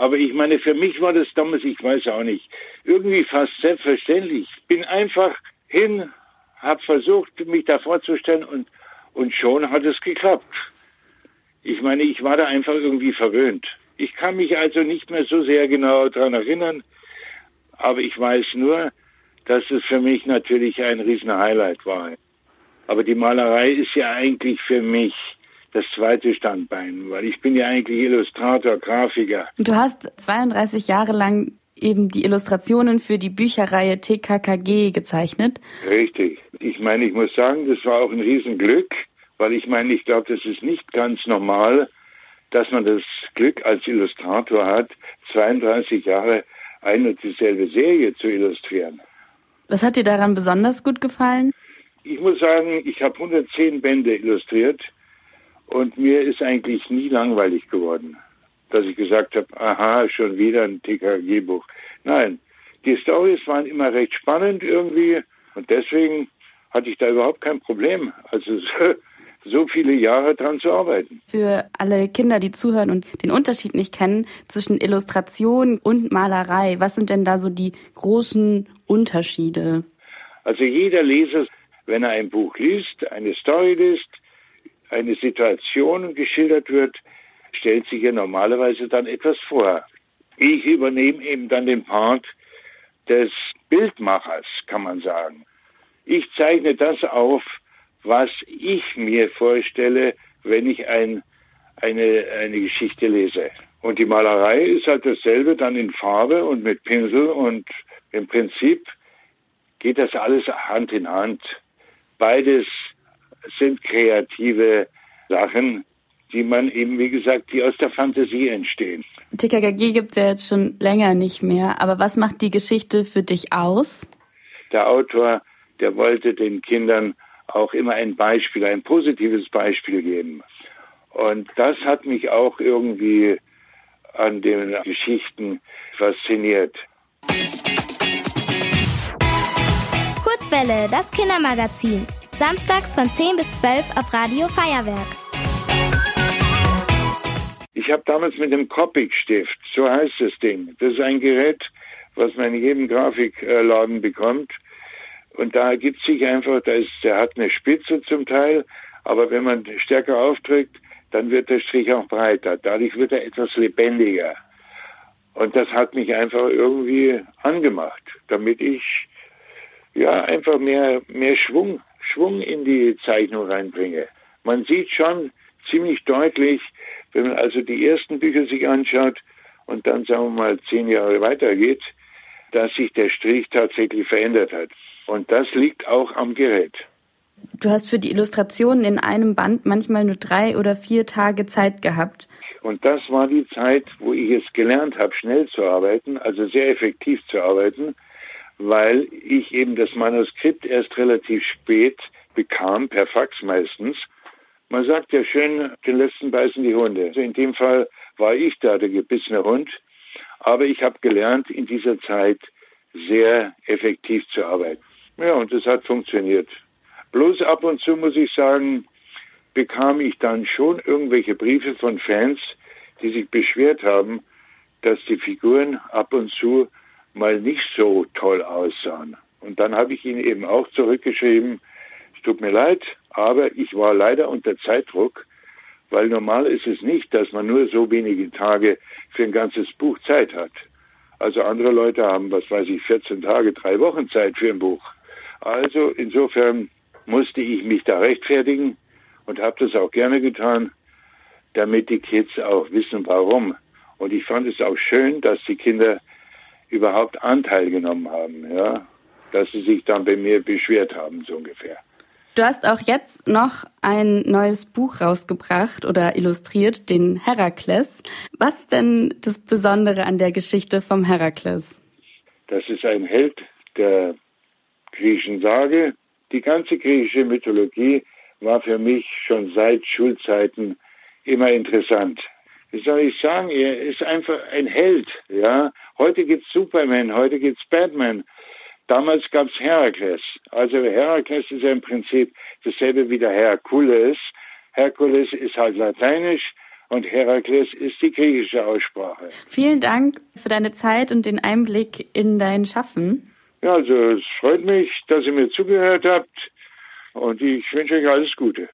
Aber ich meine, für mich war das damals, ich weiß auch nicht, irgendwie fast selbstverständlich. Ich bin einfach hin, habe versucht, mich da vorzustellen und, und schon hat es geklappt. Ich meine, ich war da einfach irgendwie verwöhnt. Ich kann mich also nicht mehr so sehr genau daran erinnern, aber ich weiß nur, dass es für mich natürlich ein riesen Highlight war. Aber die Malerei ist ja eigentlich für mich das zweite Standbein, weil ich bin ja eigentlich Illustrator, Grafiker. Du hast 32 Jahre lang eben die Illustrationen für die Bücherreihe TKKG gezeichnet. Richtig. Ich meine, ich muss sagen, das war auch ein Riesenglück, weil ich meine, ich glaube, das ist nicht ganz normal, dass man das Glück als Illustrator hat, 32 Jahre eine und dieselbe Serie zu illustrieren. Was hat dir daran besonders gut gefallen? Ich muss sagen, ich habe 110 Bände illustriert und mir ist eigentlich nie langweilig geworden, dass ich gesagt habe, aha, schon wieder ein TKG-Buch. Nein, die Stories waren immer recht spannend irgendwie und deswegen hatte ich da überhaupt kein Problem. Also so viele Jahre dran zu arbeiten. Für alle Kinder, die zuhören und den Unterschied nicht kennen zwischen Illustration und Malerei, was sind denn da so die großen Unterschiede? Also jeder Leser, wenn er ein Buch liest, eine Story liest, eine Situation geschildert wird, stellt sich ja normalerweise dann etwas vor. Ich übernehme eben dann den Part des Bildmachers, kann man sagen. Ich zeichne das auf, was ich mir vorstelle, wenn ich ein, eine, eine Geschichte lese. Und die Malerei ist halt dasselbe, dann in Farbe und mit Pinsel und im Prinzip geht das alles Hand in Hand. Beides sind kreative Sachen, die man eben, wie gesagt, die aus der Fantasie entstehen. TKKG gibt es ja jetzt schon länger nicht mehr, aber was macht die Geschichte für dich aus? Der Autor, der wollte den Kindern auch immer ein Beispiel, ein positives Beispiel geben. Und das hat mich auch irgendwie an den Geschichten fasziniert. Kurzwelle, das Kindermagazin. Samstags von 10 bis 12 auf Radio Feuerwerk. Ich habe damals mit dem Copic-Stift, so heißt das Ding. Das ist ein Gerät, was man in jedem Grafikladen bekommt. Und da ergibt sich einfach, da ist, der hat eine Spitze zum Teil, aber wenn man stärker aufdrückt, dann wird der Strich auch breiter. Dadurch wird er etwas lebendiger. Und das hat mich einfach irgendwie angemacht, damit ich ja einfach mehr, mehr Schwung Schwung in die Zeichnung reinbringe. Man sieht schon ziemlich deutlich, wenn man also die ersten Bücher sich anschaut und dann sagen wir mal zehn Jahre weitergeht, dass sich der Strich tatsächlich verändert hat. Und das liegt auch am Gerät. Du hast für die Illustrationen in einem Band manchmal nur drei oder vier Tage Zeit gehabt. Und das war die Zeit, wo ich es gelernt habe, schnell zu arbeiten, also sehr effektiv zu arbeiten weil ich eben das Manuskript erst relativ spät bekam, per Fax meistens. Man sagt ja schön, den letzten beißen die Hunde. Also in dem Fall war ich da der gebissene Hund. Aber ich habe gelernt, in dieser Zeit sehr effektiv zu arbeiten. Ja, und das hat funktioniert. Bloß ab und zu muss ich sagen, bekam ich dann schon irgendwelche Briefe von Fans, die sich beschwert haben, dass die Figuren ab und zu mal nicht so toll aussahen. Und dann habe ich ihnen eben auch zurückgeschrieben, es tut mir leid, aber ich war leider unter Zeitdruck, weil normal ist es nicht, dass man nur so wenige Tage für ein ganzes Buch Zeit hat. Also andere Leute haben, was weiß ich, 14 Tage, drei Wochen Zeit für ein Buch. Also insofern musste ich mich da rechtfertigen und habe das auch gerne getan, damit die Kids auch wissen, warum. Und ich fand es auch schön, dass die Kinder überhaupt Anteil genommen haben, ja, dass sie sich dann bei mir beschwert haben, so ungefähr. Du hast auch jetzt noch ein neues Buch rausgebracht oder illustriert, den Herakles. Was ist denn das Besondere an der Geschichte vom Herakles? Das ist ein Held der griechischen Sage. Die ganze griechische Mythologie war für mich schon seit Schulzeiten immer interessant wie soll ich sagen, er ist einfach ein Held. Ja, heute gibt's Superman, heute gibt's Batman. Damals gab's Herakles. Also Herakles ist ja im Prinzip dasselbe wie der Herkules. Herkules ist halt lateinisch und Herakles ist die griechische Aussprache. Vielen Dank für deine Zeit und den Einblick in dein Schaffen. Ja, also es freut mich, dass ihr mir zugehört habt und ich wünsche euch alles Gute.